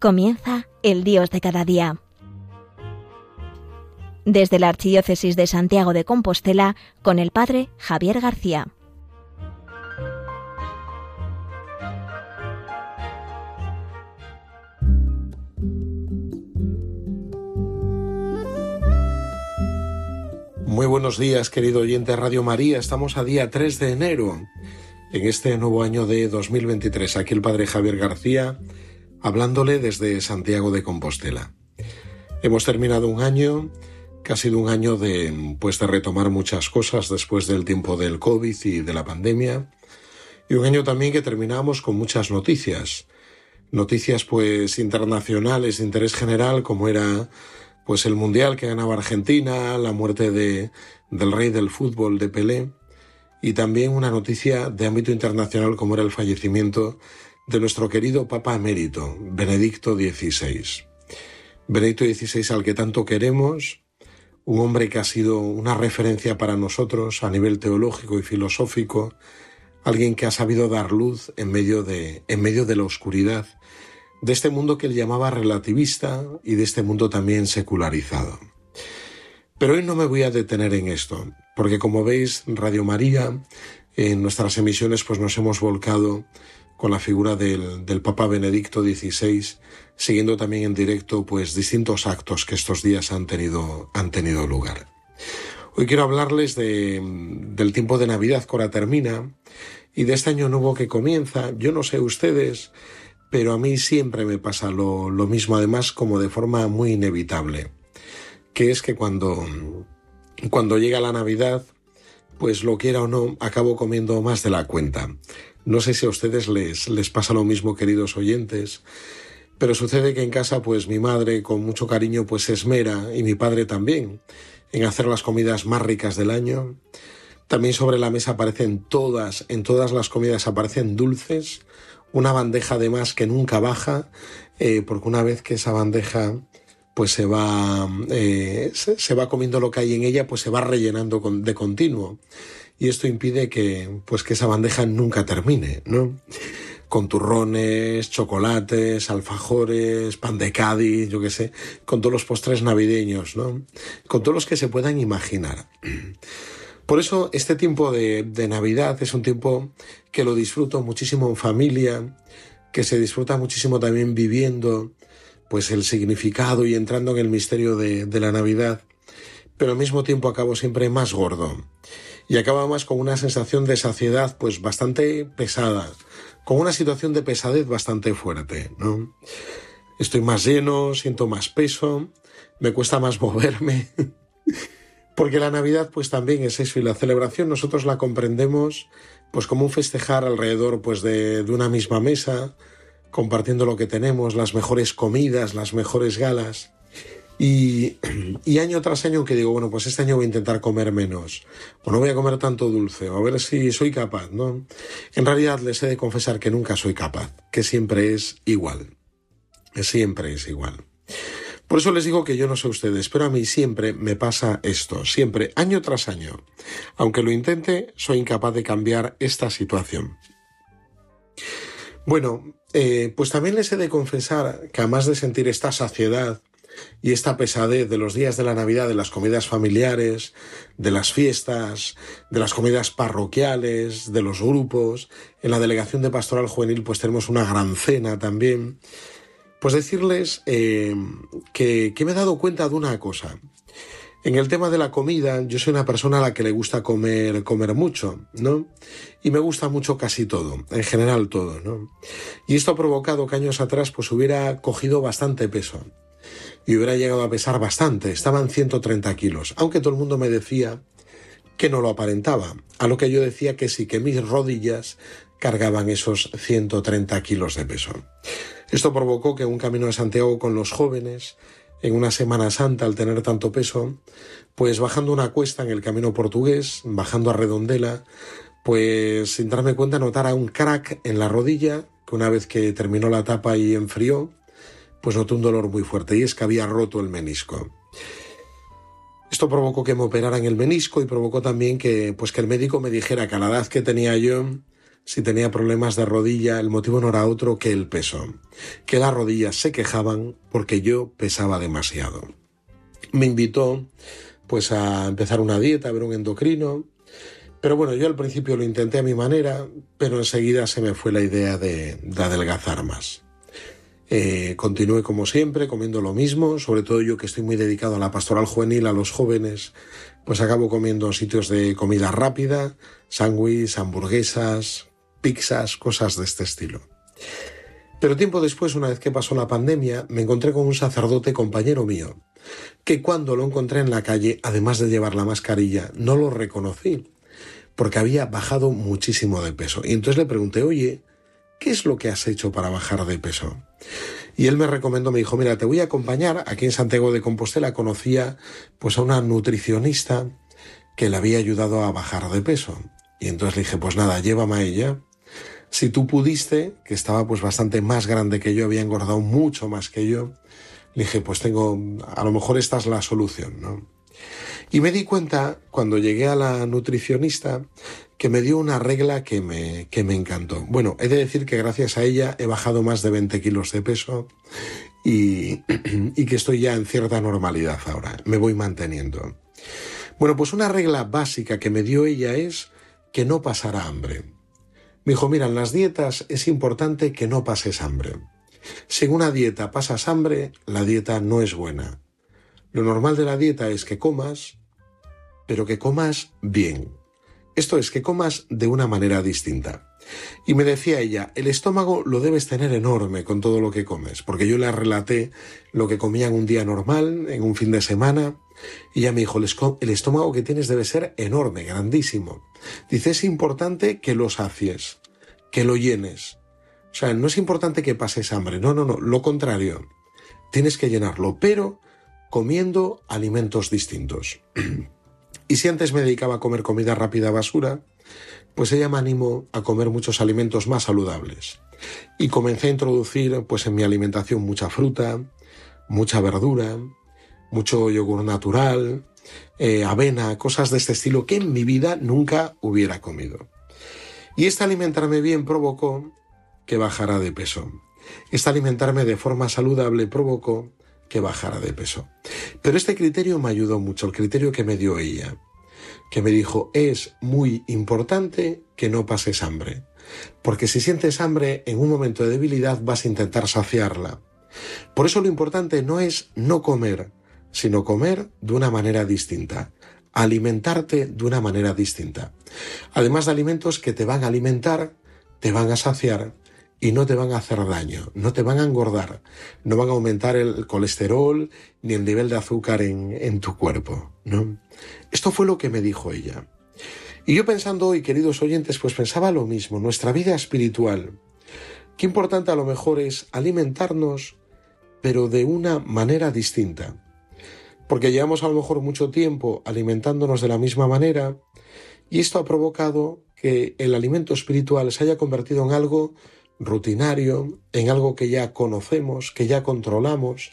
Comienza el Dios de cada día. Desde la Archidiócesis de Santiago de Compostela, con el Padre Javier García. Muy buenos días, querido oyente Radio María. Estamos a día 3 de enero, en este nuevo año de 2023. Aquí el Padre Javier García hablándole desde Santiago de Compostela. Hemos terminado un año que ha sido un año de, pues, de retomar muchas cosas después del tiempo del COVID y de la pandemia. Y un año también que terminamos con muchas noticias. Noticias pues internacionales de interés general como era pues el mundial que ganaba Argentina, la muerte de, del rey del fútbol de Pelé y también una noticia de ámbito internacional como era el fallecimiento de nuestro querido Papa emérito, Benedicto XVI. Benedicto XVI al que tanto queremos, un hombre que ha sido una referencia para nosotros a nivel teológico y filosófico, alguien que ha sabido dar luz en medio de, en medio de la oscuridad de este mundo que él llamaba relativista y de este mundo también secularizado. Pero hoy no me voy a detener en esto, porque como veis, Radio María, en nuestras emisiones pues nos hemos volcado con la figura del, Papa Benedicto XVI, siguiendo también en directo pues distintos actos que estos días han tenido, han tenido lugar. Hoy quiero hablarles de, del tiempo de Navidad que ahora termina y de este año nuevo que comienza. Yo no sé ustedes, pero a mí siempre me pasa lo, lo mismo, además como de forma muy inevitable, que es que cuando, cuando llega la Navidad, pues lo quiera o no, acabo comiendo más de la cuenta. No sé si a ustedes les, les pasa lo mismo, queridos oyentes, pero sucede que en casa, pues mi madre con mucho cariño, pues se esmera, y mi padre también, en hacer las comidas más ricas del año. También sobre la mesa aparecen todas, en todas las comidas aparecen dulces, una bandeja además que nunca baja, eh, porque una vez que esa bandeja pues se va, eh, se, se, va comiendo lo que hay en ella, pues se va rellenando con, de continuo y esto impide que, pues que esa bandeja nunca termine, ¿no? Con turrones, chocolates, alfajores, pan de Cádiz, yo qué sé, con todos los postres navideños, ¿no? Con todos los que se puedan imaginar. Por eso este tiempo de, Navidad es un tiempo que lo disfruto muchísimo en familia, que se disfruta muchísimo también viviendo pues el significado y entrando en el misterio de, de la Navidad, pero al mismo tiempo acabo siempre más gordo y acaba más con una sensación de saciedad pues bastante pesada, con una situación de pesadez bastante fuerte, ¿no? Estoy más lleno, siento más peso, me cuesta más moverme. Porque la Navidad pues también es eso y la celebración nosotros la comprendemos pues como un festejar alrededor pues de una misma mesa, compartiendo lo que tenemos, las mejores comidas, las mejores galas. Y, año tras año que digo, bueno, pues este año voy a intentar comer menos, o no voy a comer tanto dulce, o a ver si soy capaz, ¿no? En realidad les he de confesar que nunca soy capaz, que siempre es igual, siempre es igual. Por eso les digo que yo no sé ustedes, pero a mí siempre me pasa esto, siempre, año tras año. Aunque lo intente, soy incapaz de cambiar esta situación. Bueno, eh, pues también les he de confesar que además de sentir esta saciedad, y esta pesadez de los días de la Navidad, de las comidas familiares, de las fiestas, de las comidas parroquiales, de los grupos. En la delegación de Pastoral Juvenil pues tenemos una gran cena también. Pues decirles eh, que, que me he dado cuenta de una cosa. En el tema de la comida, yo soy una persona a la que le gusta comer, comer mucho, ¿no? Y me gusta mucho casi todo, en general todo, ¿no? Y esto ha provocado que años atrás pues hubiera cogido bastante peso y hubiera llegado a pesar bastante, estaban 130 kilos, aunque todo el mundo me decía que no lo aparentaba, a lo que yo decía que sí, que mis rodillas cargaban esos 130 kilos de peso. Esto provocó que un camino de Santiago con los jóvenes, en una Semana Santa, al tener tanto peso, pues bajando una cuesta en el camino portugués, bajando a Redondela, pues sin darme cuenta notara un crack en la rodilla, que una vez que terminó la etapa y enfrió, pues noté un dolor muy fuerte y es que había roto el menisco. Esto provocó que me operaran el menisco y provocó también que, pues que el médico me dijera que a la edad que tenía yo, si tenía problemas de rodilla, el motivo no era otro que el peso, que las rodillas se quejaban porque yo pesaba demasiado. Me invitó pues a empezar una dieta, a ver un endocrino, pero bueno, yo al principio lo intenté a mi manera, pero enseguida se me fue la idea de, de adelgazar más. Eh, continué como siempre comiendo lo mismo, sobre todo yo que estoy muy dedicado a la pastoral juvenil, a los jóvenes, pues acabo comiendo sitios de comida rápida, sándwiches, hamburguesas, pizzas, cosas de este estilo. Pero tiempo después, una vez que pasó la pandemia, me encontré con un sacerdote compañero mío, que cuando lo encontré en la calle, además de llevar la mascarilla, no lo reconocí, porque había bajado muchísimo de peso. Y entonces le pregunté, oye, ¿qué es lo que has hecho para bajar de peso? Y él me recomendó, me dijo, mira, te voy a acompañar. Aquí en Santiago de Compostela conocía pues a una nutricionista que le había ayudado a bajar de peso. Y entonces le dije, pues nada, llévame a ella si tú pudiste, que estaba pues bastante más grande que yo, había engordado mucho más que yo, le dije, pues tengo, a lo mejor esta es la solución, ¿no? Y me di cuenta, cuando llegué a la nutricionista, que me dio una regla que me, que me encantó. Bueno, he de decir que gracias a ella he bajado más de 20 kilos de peso y, y que estoy ya en cierta normalidad ahora. Me voy manteniendo. Bueno, pues una regla básica que me dio ella es que no pasará hambre. Me dijo, mira, en las dietas es importante que no pases hambre. Si en una dieta pasas hambre, la dieta no es buena. Lo normal de la dieta es que comas, pero que comas bien. Esto es, que comas de una manera distinta. Y me decía ella, el estómago lo debes tener enorme con todo lo que comes, porque yo le relaté lo que comía en un día normal, en un fin de semana, y ella me dijo, el estómago que tienes debe ser enorme, grandísimo. Dice, es importante que lo sacies, que lo llenes. O sea, no es importante que pases hambre, no, no, no, lo contrario. Tienes que llenarlo, pero comiendo alimentos distintos. y si antes me dedicaba a comer comida rápida basura, pues ella me animó a comer muchos alimentos más saludables. Y comencé a introducir pues en mi alimentación mucha fruta, mucha verdura, mucho yogur natural, eh, avena, cosas de este estilo que en mi vida nunca hubiera comido. Y este alimentarme bien provocó que bajara de peso. Este alimentarme de forma saludable provocó que bajara de peso. Pero este criterio me ayudó mucho, el criterio que me dio ella, que me dijo, es muy importante que no pases hambre, porque si sientes hambre en un momento de debilidad vas a intentar saciarla. Por eso lo importante no es no comer, sino comer de una manera distinta, alimentarte de una manera distinta. Además de alimentos que te van a alimentar, te van a saciar y no te van a hacer daño, no te van a engordar, no van a aumentar el colesterol ni el nivel de azúcar en, en tu cuerpo. ¿no? Esto fue lo que me dijo ella. Y yo pensando hoy, queridos oyentes, pues pensaba lo mismo, nuestra vida espiritual. Qué importante a lo mejor es alimentarnos, pero de una manera distinta porque llevamos a lo mejor mucho tiempo alimentándonos de la misma manera y esto ha provocado que el alimento espiritual se haya convertido en algo rutinario, en algo que ya conocemos, que ya controlamos,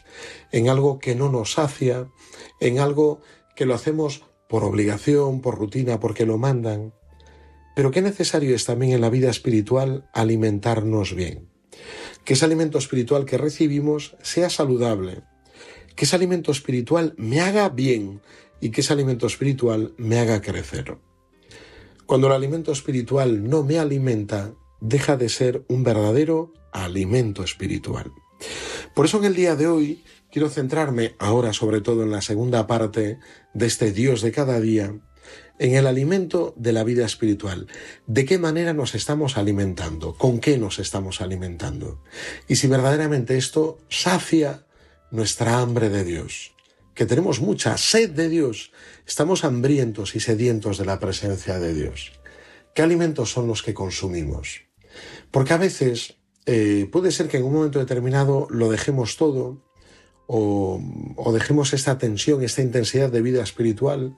en algo que no nos sacia, en algo que lo hacemos por obligación, por rutina, porque lo mandan. Pero qué necesario es también en la vida espiritual alimentarnos bien. Que ese alimento espiritual que recibimos sea saludable, que ese alimento espiritual me haga bien y que ese alimento espiritual me haga crecer. Cuando el alimento espiritual no me alimenta, deja de ser un verdadero alimento espiritual. Por eso en el día de hoy quiero centrarme ahora sobre todo en la segunda parte de este Dios de cada día, en el alimento de la vida espiritual. ¿De qué manera nos estamos alimentando? ¿Con qué nos estamos alimentando? Y si verdaderamente esto sacia nuestra hambre de Dios, que tenemos mucha sed de Dios, estamos hambrientos y sedientos de la presencia de Dios. ¿Qué alimentos son los que consumimos? Porque a veces eh, puede ser que en un momento determinado lo dejemos todo o, o dejemos esta tensión, esta intensidad de vida espiritual,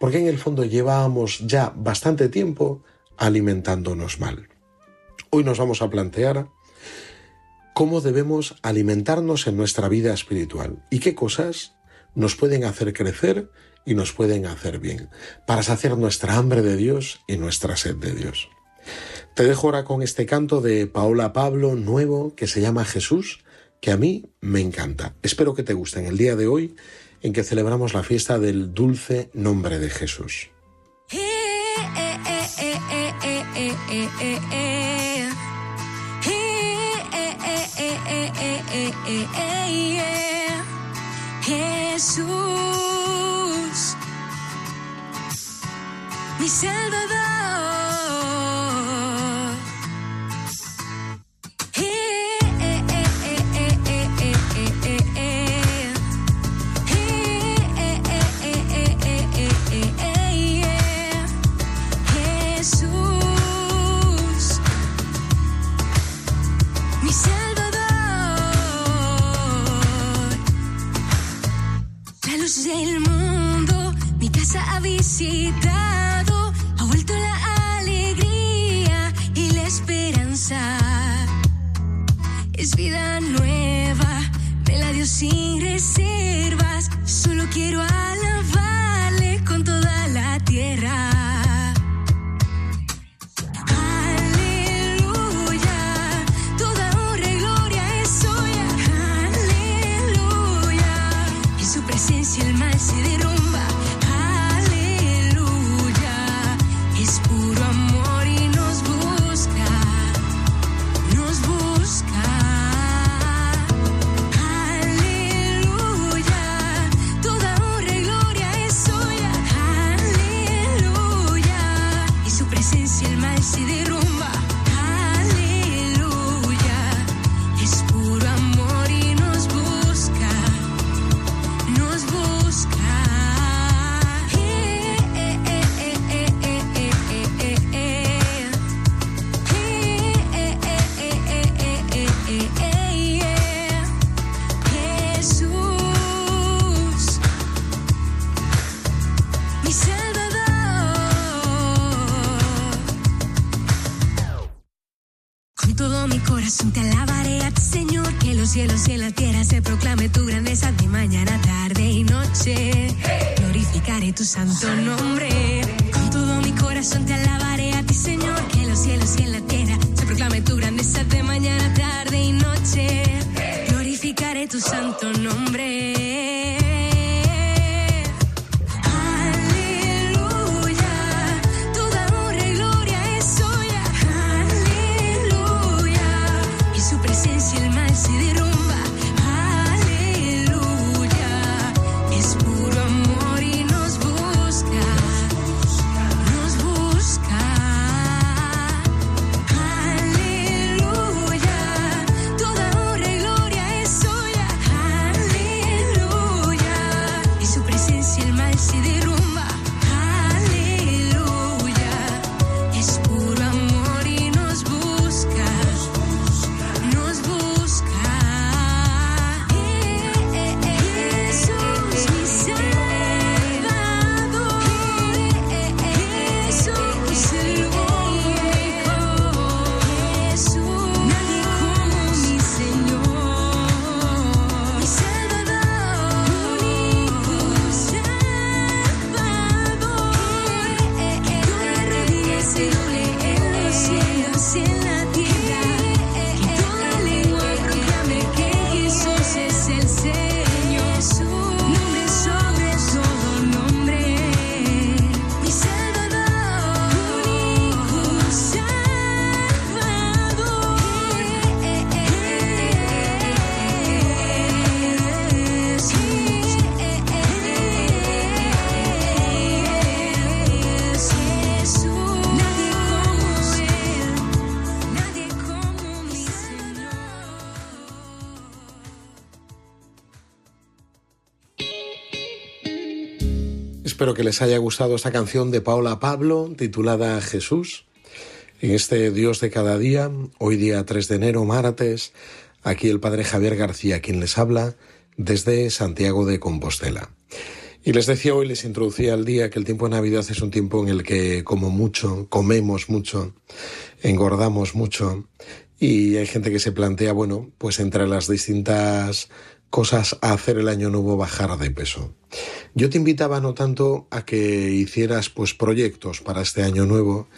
porque en el fondo llevábamos ya bastante tiempo alimentándonos mal. Hoy nos vamos a plantear cómo debemos alimentarnos en nuestra vida espiritual y qué cosas nos pueden hacer crecer y nos pueden hacer bien, para saciar nuestra hambre de Dios y nuestra sed de Dios. Te dejo ahora con este canto de Paola Pablo nuevo que se llama Jesús, que a mí me encanta. Espero que te guste en el día de hoy en que celebramos la fiesta del dulce nombre de Jesús. Jesús, mi Salvador. Reservas, solo quiero alabarle Espero que les haya gustado esta canción de Paula Pablo titulada Jesús. En este Dios de cada día, hoy día 3 de enero, martes, aquí el Padre Javier García, quien les habla desde Santiago de Compostela. Y les decía hoy, les introducía al día que el tiempo de Navidad es un tiempo en el que como mucho, comemos mucho, engordamos mucho y hay gente que se plantea, bueno, pues entre las distintas cosas a hacer el año nuevo bajar de peso. Yo te invitaba no tanto a que hicieras pues proyectos para este año nuevo,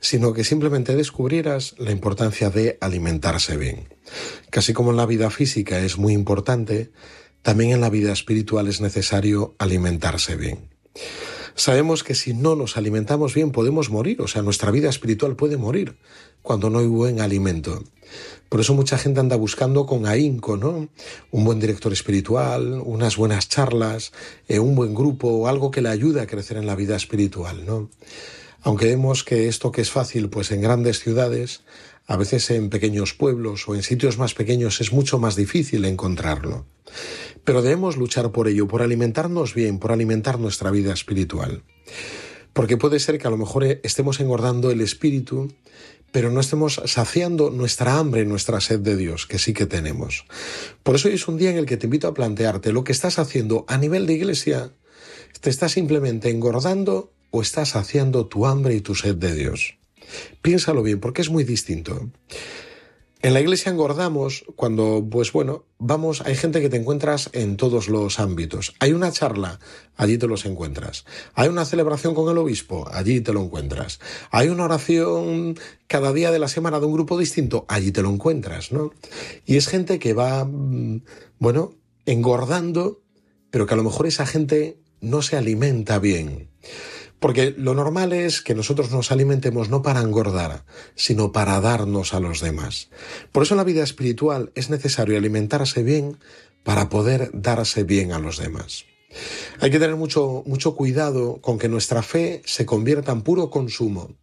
sino que simplemente descubrieras la importancia de alimentarse bien. Casi como en la vida física es muy importante, también en la vida espiritual es necesario alimentarse bien. Sabemos que si no nos alimentamos bien podemos morir, o sea, nuestra vida espiritual puede morir cuando no hay buen alimento. Por eso mucha gente anda buscando con ahínco, ¿no? Un buen director espiritual, unas buenas charlas, eh, un buen grupo, algo que le ayude a crecer en la vida espiritual, ¿no? Aunque vemos que esto que es fácil, pues en grandes ciudades, a veces en pequeños pueblos o en sitios más pequeños es mucho más difícil encontrarlo. Pero debemos luchar por ello, por alimentarnos bien, por alimentar nuestra vida espiritual. Porque puede ser que a lo mejor estemos engordando el espíritu, pero no estemos saciando nuestra hambre, nuestra sed de Dios, que sí que tenemos. Por eso hoy es un día en el que te invito a plantearte lo que estás haciendo a nivel de iglesia. ¿Te estás simplemente engordando o estás saciando tu hambre y tu sed de Dios? Piénsalo bien, porque es muy distinto. En la iglesia engordamos cuando, pues bueno, vamos, hay gente que te encuentras en todos los ámbitos. Hay una charla, allí te los encuentras. Hay una celebración con el obispo, allí te lo encuentras. Hay una oración cada día de la semana de un grupo distinto, allí te lo encuentras, ¿no? Y es gente que va, mm, bueno, engordando, pero que a lo mejor esa gente no se alimenta bien. Porque lo normal es que nosotros nos alimentemos no para engordar, sino para darnos a los demás. Por eso en la vida espiritual es necesario alimentarse bien para poder darse bien a los demás. Hay que tener mucho, mucho cuidado con que nuestra fe se convierta en puro consumo.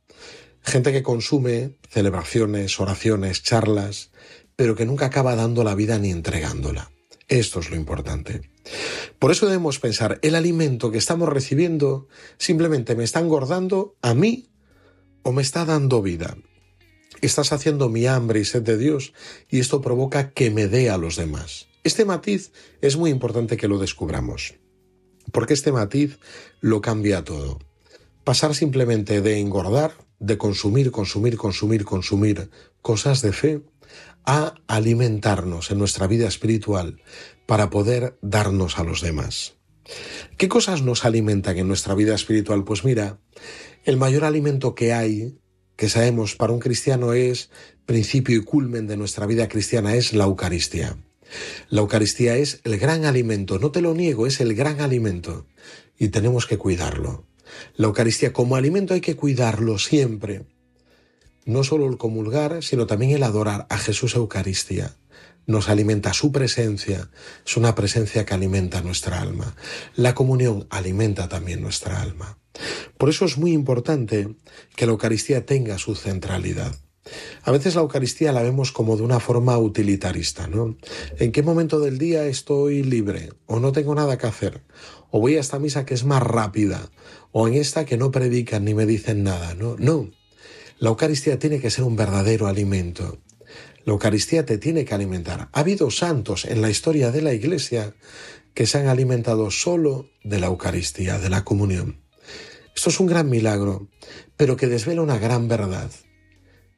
Gente que consume celebraciones, oraciones, charlas, pero que nunca acaba dando la vida ni entregándola. Esto es lo importante. Por eso debemos pensar, el alimento que estamos recibiendo simplemente me está engordando a mí o me está dando vida. Estás haciendo mi hambre y sed de Dios y esto provoca que me dé a los demás. Este matiz es muy importante que lo descubramos, porque este matiz lo cambia todo. Pasar simplemente de engordar, de consumir, consumir, consumir, consumir cosas de fe, a alimentarnos en nuestra vida espiritual para poder darnos a los demás. ¿Qué cosas nos alimentan en nuestra vida espiritual? Pues mira, el mayor alimento que hay, que sabemos para un cristiano es principio y culmen de nuestra vida cristiana, es la Eucaristía. La Eucaristía es el gran alimento, no te lo niego, es el gran alimento y tenemos que cuidarlo. La Eucaristía como alimento hay que cuidarlo siempre. No solo el comulgar, sino también el adorar a Jesús Eucaristía nos alimenta su presencia, es una presencia que alimenta nuestra alma. La comunión alimenta también nuestra alma. Por eso es muy importante que la Eucaristía tenga su centralidad. A veces la Eucaristía la vemos como de una forma utilitarista, ¿no? ¿En qué momento del día estoy libre? ¿O no tengo nada que hacer? ¿O voy a esta misa que es más rápida? ¿O en esta que no predican ni me dicen nada? No, no. La Eucaristía tiene que ser un verdadero alimento. La Eucaristía te tiene que alimentar. Ha habido santos en la historia de la Iglesia que se han alimentado solo de la Eucaristía, de la comunión. Esto es un gran milagro, pero que desvela una gran verdad,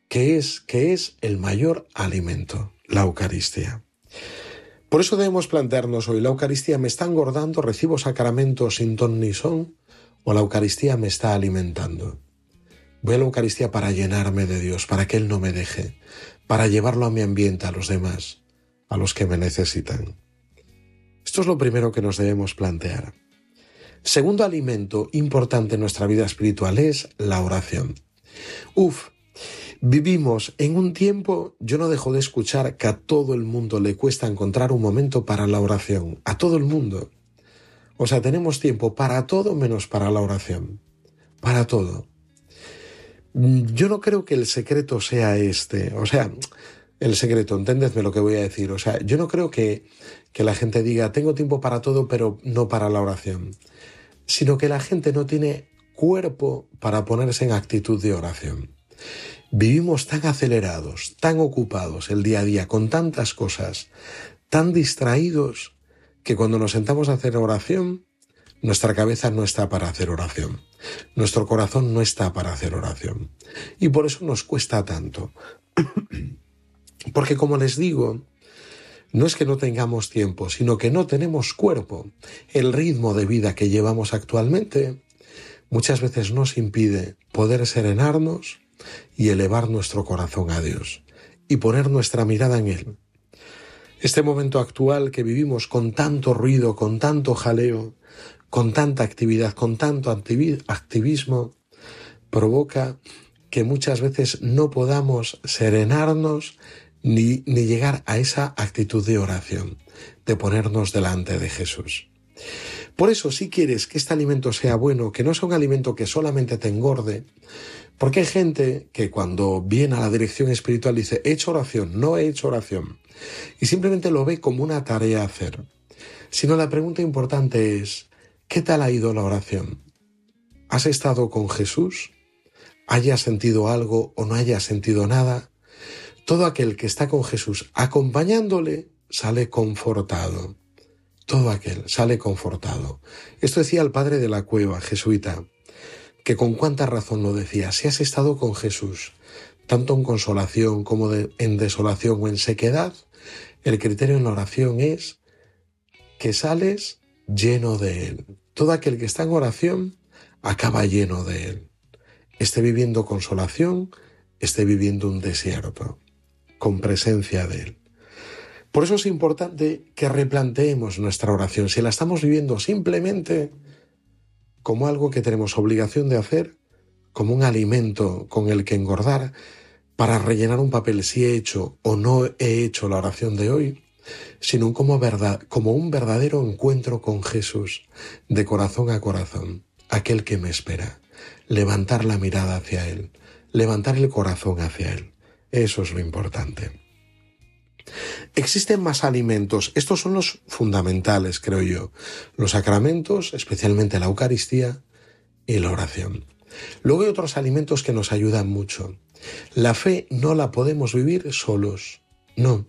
que es que es el mayor alimento, la Eucaristía. Por eso debemos plantearnos hoy, ¿la Eucaristía me está engordando, recibo sacramentos sin ton ni son? ¿O la Eucaristía me está alimentando? Voy a la Eucaristía para llenarme de Dios, para que Él no me deje, para llevarlo a mi ambiente, a los demás, a los que me necesitan. Esto es lo primero que nos debemos plantear. Segundo alimento importante en nuestra vida espiritual es la oración. Uf, vivimos en un tiempo, yo no dejo de escuchar que a todo el mundo le cuesta encontrar un momento para la oración, a todo el mundo. O sea, tenemos tiempo para todo menos para la oración, para todo. Yo no creo que el secreto sea este. O sea, el secreto, entendedme lo que voy a decir. O sea, yo no creo que, que la gente diga, tengo tiempo para todo, pero no para la oración. Sino que la gente no tiene cuerpo para ponerse en actitud de oración. Vivimos tan acelerados, tan ocupados el día a día, con tantas cosas, tan distraídos, que cuando nos sentamos a hacer oración, nuestra cabeza no está para hacer oración. Nuestro corazón no está para hacer oración. Y por eso nos cuesta tanto. Porque como les digo, no es que no tengamos tiempo, sino que no tenemos cuerpo. El ritmo de vida que llevamos actualmente muchas veces nos impide poder serenarnos, y elevar nuestro corazón a Dios y poner nuestra mirada en Él. Este momento actual que vivimos con tanto ruido, con tanto jaleo, con tanta actividad, con tanto activismo, provoca que muchas veces no podamos serenarnos ni, llegar a esa actitud de oración, de ponernos delante de Jesús. Por eso, si quieres que este alimento sea bueno, que no sea un alimento que solamente te engorde, porque hay gente que cuando viene a la dirección espiritual dice, he hecho oración, no he hecho oración, y simplemente lo ve como una tarea a hacer. Sino la pregunta importante es, ¿qué tal ha ido la oración? ¿Has estado con Jesús? ¿Hayas sentido algo o no hayas sentido nada? Todo aquel que está con Jesús acompañándole sale confortado. Todo aquel sale confortado. Esto decía el padre de la cueva, jesuita que con cuánta razón lo decía, si has estado con Jesús, tanto en consolación como en desolación o en sequedad, el criterio en la oración es que sales lleno de Él. Todo aquel que está en oración acaba lleno de Él. Esté viviendo consolación, esté viviendo un desierto, con presencia de Él. Por eso es importante que replanteemos nuestra oración. Si la estamos viviendo simplemente como algo que tenemos obligación de hacer, como un alimento con el que engordar, para rellenar un papel si he hecho o no he hecho la oración de hoy, sino como, verdad, como un verdadero encuentro con Jesús, de corazón a corazón, aquel que me espera, levantar la mirada hacia Él, levantar el corazón hacia Él. Eso es lo importante. Existen más alimentos, estos son los fundamentales, creo yo, los sacramentos, especialmente la Eucaristía y la oración. Luego hay otros alimentos que nos ayudan mucho. La fe no la podemos vivir solos, no.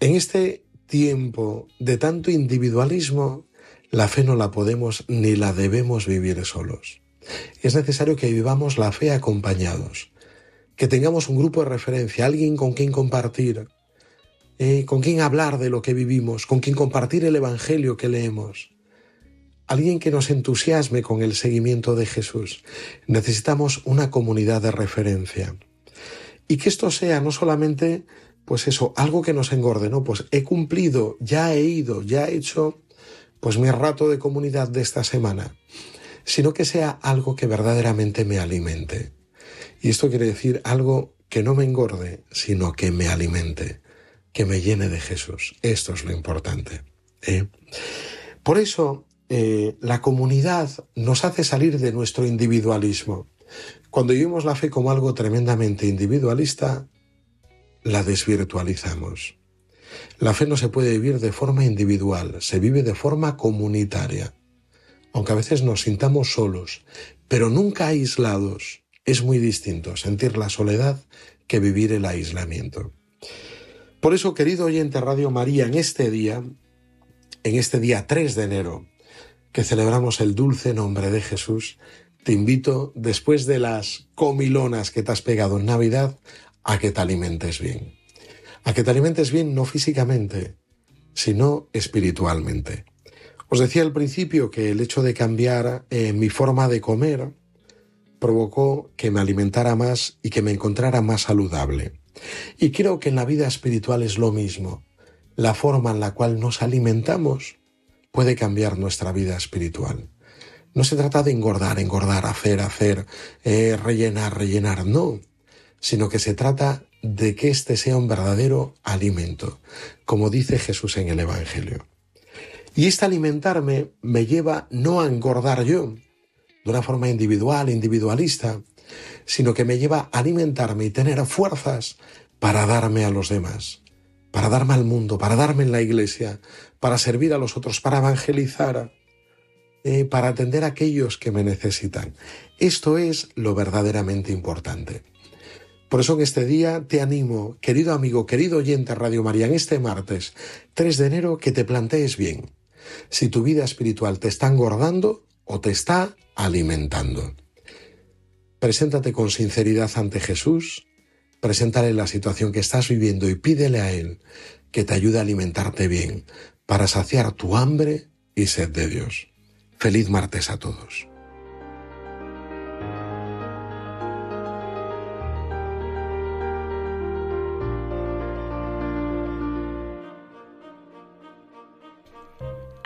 En este tiempo de tanto individualismo, la fe no la podemos ni la debemos vivir solos. Es necesario que vivamos la fe acompañados, que tengamos un grupo de referencia, alguien con quien compartir, eh, con quien hablar de lo que vivimos, con quien compartir el Evangelio que leemos. Alguien que nos entusiasme con el seguimiento de Jesús. Necesitamos una comunidad de referencia. Y que esto sea no solamente, pues eso, algo que nos engorde, ¿no? Pues he cumplido, ya he ido, ya he hecho, pues mi rato de comunidad de esta semana, sino que sea algo que verdaderamente me alimente. Y esto quiere decir algo que no me engorde, sino que me alimente que me llene de Jesús. Esto es lo importante. ¿eh? Por eso eh, la comunidad nos hace salir de nuestro individualismo. Cuando vivimos la fe como algo tremendamente individualista, la desvirtualizamos. La fe no se puede vivir de forma individual, se vive de forma comunitaria. Aunque a veces nos sintamos solos, pero nunca aislados. Es muy distinto sentir la soledad que vivir el aislamiento. Por eso, querido oyente Radio María, en este día, en este día 3 de enero, que celebramos el dulce nombre de Jesús, te invito, después de las comilonas que te has pegado en Navidad, a que te alimentes bien. A que te alimentes bien no físicamente, sino espiritualmente. Os decía al principio que el hecho de cambiar eh, mi forma de comer provocó que me alimentara más y que me encontrara más saludable. Y creo que en la vida espiritual es lo mismo. La forma en la cual nos alimentamos puede cambiar nuestra vida espiritual. No se trata de engordar, engordar, hacer, hacer, eh, rellenar, rellenar, no, sino que se trata de que éste sea un verdadero alimento, como dice Jesús en el Evangelio. Y este alimentarme me lleva no a engordar yo, de una forma individual, individualista, sino que me lleva a alimentarme y tener fuerzas para darme a los demás, para darme al mundo, para darme en la iglesia, para servir a los otros, para evangelizar, eh, para atender a aquellos que me necesitan. Esto es lo verdaderamente importante. Por eso en este día te animo, querido amigo, querido oyente Radio María, en este martes 3 de enero, que te plantees bien si tu vida espiritual te está engordando o te está alimentando. Preséntate con sinceridad ante Jesús, preséntale la situación que estás viviendo y pídele a Él que te ayude a alimentarte bien para saciar tu hambre y sed de Dios. Feliz martes a todos.